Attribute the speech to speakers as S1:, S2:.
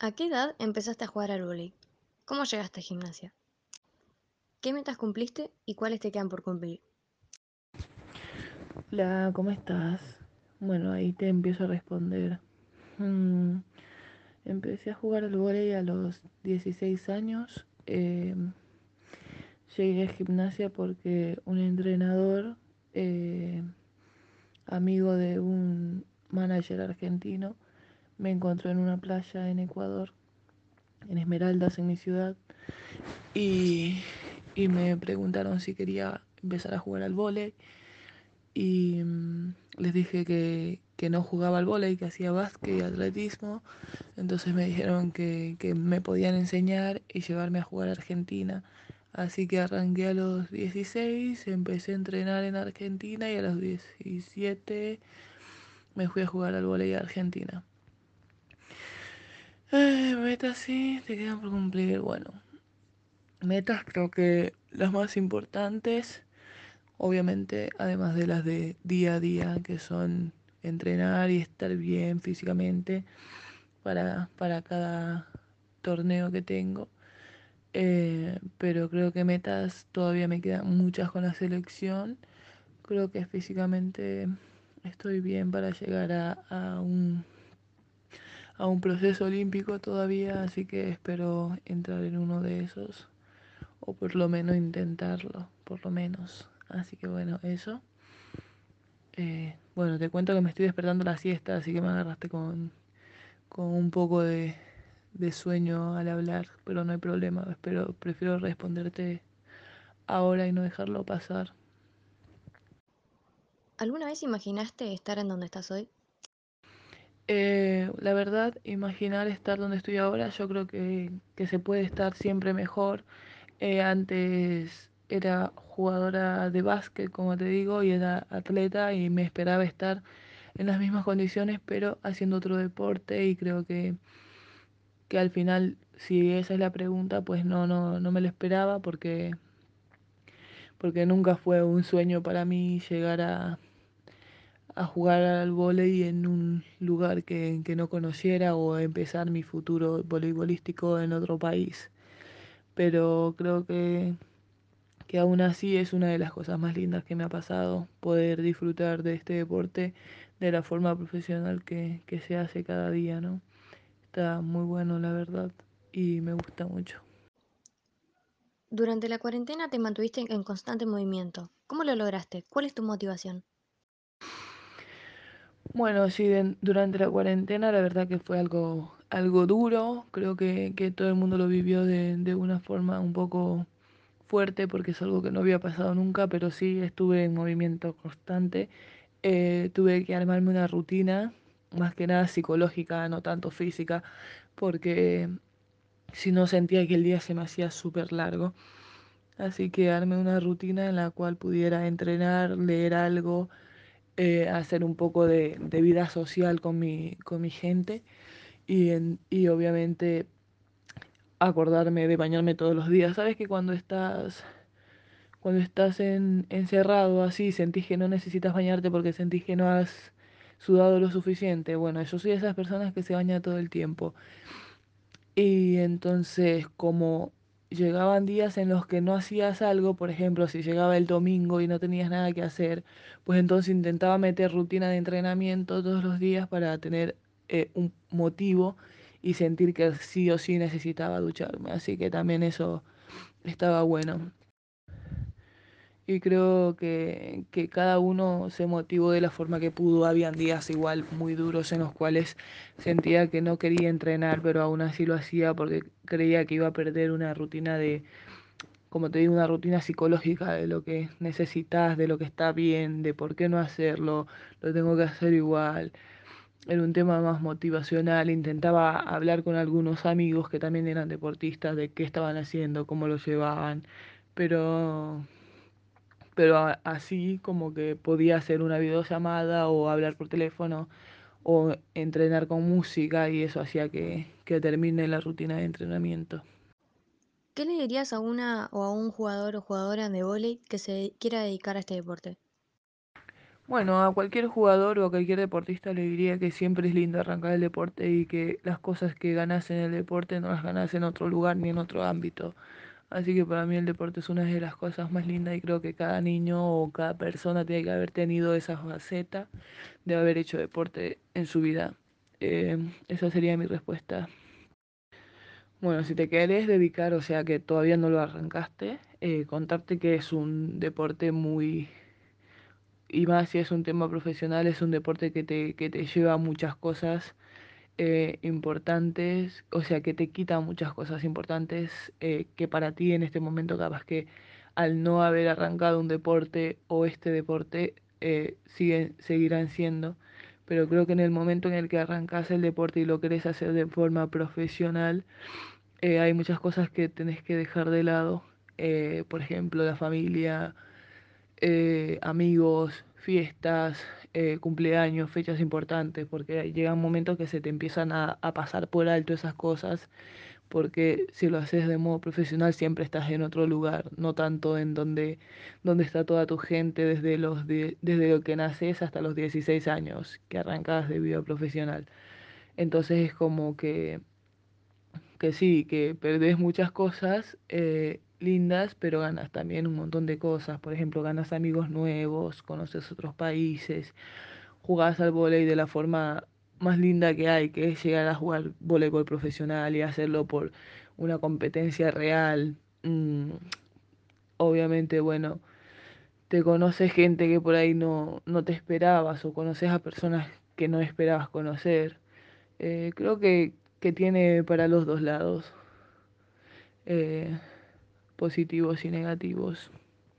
S1: ¿A qué edad empezaste a jugar al vóley? ¿Cómo llegaste a gimnasia? ¿Qué metas cumpliste y cuáles te quedan por cumplir?
S2: Hola, ¿cómo estás? Bueno, ahí te empiezo a responder. Mm, empecé a jugar al vóley a los 16 años. Eh, llegué a gimnasia porque un entrenador, eh, amigo de un manager argentino, me encontró en una playa en Ecuador, en Esmeraldas, en mi ciudad, y, y me preguntaron si quería empezar a jugar al vóley y mm, les dije que, que, no jugaba al vóley, que hacía básquet y atletismo. Entonces me dijeron que, que, me podían enseñar y llevarme a jugar a Argentina. Así que arranqué a los 16, empecé a entrenar en Argentina y a los 17 me fui a jugar al vóley a Argentina. Metas sí, te quedan por cumplir. Bueno, metas creo que las más importantes Obviamente, además de las de día a día, que son entrenar y estar bien físicamente para, para cada torneo que tengo. Eh, pero creo que metas todavía me quedan muchas con la selección. Creo que físicamente estoy bien para llegar a, a, un, a un proceso olímpico todavía, así que espero entrar en uno de esos, o por lo menos intentarlo, por lo menos. Así que bueno, eso. Eh, bueno, te cuento que me estoy despertando la siesta, así que me agarraste con, con un poco de, de sueño al hablar, pero no hay problema. Espero, prefiero responderte ahora y no dejarlo pasar.
S1: ¿Alguna vez imaginaste estar en donde estás hoy?
S2: Eh, la verdad, imaginar estar donde estoy ahora, yo creo que, que se puede estar siempre mejor. Eh, antes era jugadora de básquet, como te digo, y era atleta y me esperaba estar en las mismas condiciones, pero haciendo otro deporte y creo que, que al final, si esa es la pregunta, pues no, no, no me lo esperaba porque, porque nunca fue un sueño para mí llegar a, a jugar al vóley en un lugar que, que no conociera o empezar mi futuro voleibolístico en otro país. Pero creo que que aún así es una de las cosas más lindas que me ha pasado, poder disfrutar de este deporte de la forma profesional que, que se hace cada día, ¿no? Está muy bueno, la verdad, y me gusta mucho.
S1: Durante la cuarentena te mantuviste en constante movimiento. ¿Cómo lo lograste? ¿Cuál es tu motivación?
S2: Bueno, sí, durante la cuarentena la verdad que fue algo, algo duro, creo que, que todo el mundo lo vivió de, de una forma un poco fuerte porque es algo que no había pasado nunca, pero sí estuve en movimiento constante. Eh, tuve que armarme una rutina, más que nada psicológica, no tanto física, porque si no sentía que el día se me hacía súper largo. Así que armé una rutina en la cual pudiera entrenar, leer algo, eh, hacer un poco de, vida social con mi, gente y, en, y obviamente acordarme de bañarme todos los días. Sabes que cuando estás cuando estás en, encerrado así, sentís que no necesitas bañarte porque sentís que no has sudado lo suficiente. Bueno, yo soy de esas personas que se baña todo el tiempo. Y entonces, como llegaban días en los que no hacías algo, por ejemplo, si llegaba el domingo y no tenías nada que hacer, pues entonces intentaba meter rutina de entrenamiento todos los días para tener eh, un motivo y sentir que sí o sí necesitaba ducharme. Así que también eso estaba bueno. Y creo que, que, cada uno se motivó de la forma que pudo. Habían días igual muy duros en los cuales sentía que no quería entrenar, pero aún así lo hacía porque creía que iba a perder una rutina de, como te digo, una rutina psicológica de lo que necesitas, de lo que está bien, de por qué no hacerlo, lo tengo que hacer igual. Era un tema más motivacional. Intentaba hablar con algunos amigos que también eran deportistas de qué estaban haciendo, cómo lo llevaban, pero pero así como que podía hacer una videollamada o hablar por teléfono o entrenar con música y eso hacía que, que termine la rutina de entrenamiento.
S1: ¿Qué le dirías a una o a un jugador o jugadora de vóley que se quiera dedicar a este deporte?
S2: Bueno, a cualquier jugador o a cualquier deportista le diría que siempre es lindo arrancar el deporte y que las cosas que ganas en el deporte no las ganas en otro lugar ni en otro ámbito. Así que para mí el deporte es una de las cosas más lindas y creo que cada niño o cada persona tiene que haber tenido esa faceta de haber hecho deporte en su vida. Eh, esa sería mi respuesta. Bueno, si te querés dedicar, o sea que todavía no lo arrancaste, eh, contarte que es un deporte muy y más si es un tema profesional, es un deporte que te, que te lleva a muchas cosas eh, importantes, o sea, que te quita muchas cosas importantes eh, que para ti en este momento capaz que al no haber arrancado un deporte o este deporte eh, siguen, seguirán siendo. Pero creo que en el momento en el que arrancas el deporte y lo querés hacer de forma profesional, hay muchas cosas que tenés que dejar de lado. Por ejemplo, la familia, eh, amigos, fiestas, eh, cumpleaños, fechas importantes, porque llega un momento que se te empiezan a, a pasar por alto esas cosas, porque si lo haces de modo profesional siempre estás en otro lugar, no tanto en donde, donde está toda tu gente desde los desde lo que naces hasta los 16 años, que arrancas de vida profesional. Entonces es como que que sí, que perdés muchas cosas eh, lindas, pero ganas también un montón de cosas. Por ejemplo, ganas amigos nuevos, conoces otros países, jugás al vóley de la forma más linda que hay, que es llegar a jugar voleibol profesional y hacerlo por una competencia real. Mm, obviamente, bueno, te conoces gente que por ahí no, no te esperabas o conoces a personas que no esperabas conocer. Eh, creo que, que tiene para los dos lados. eh, positivos y negativos.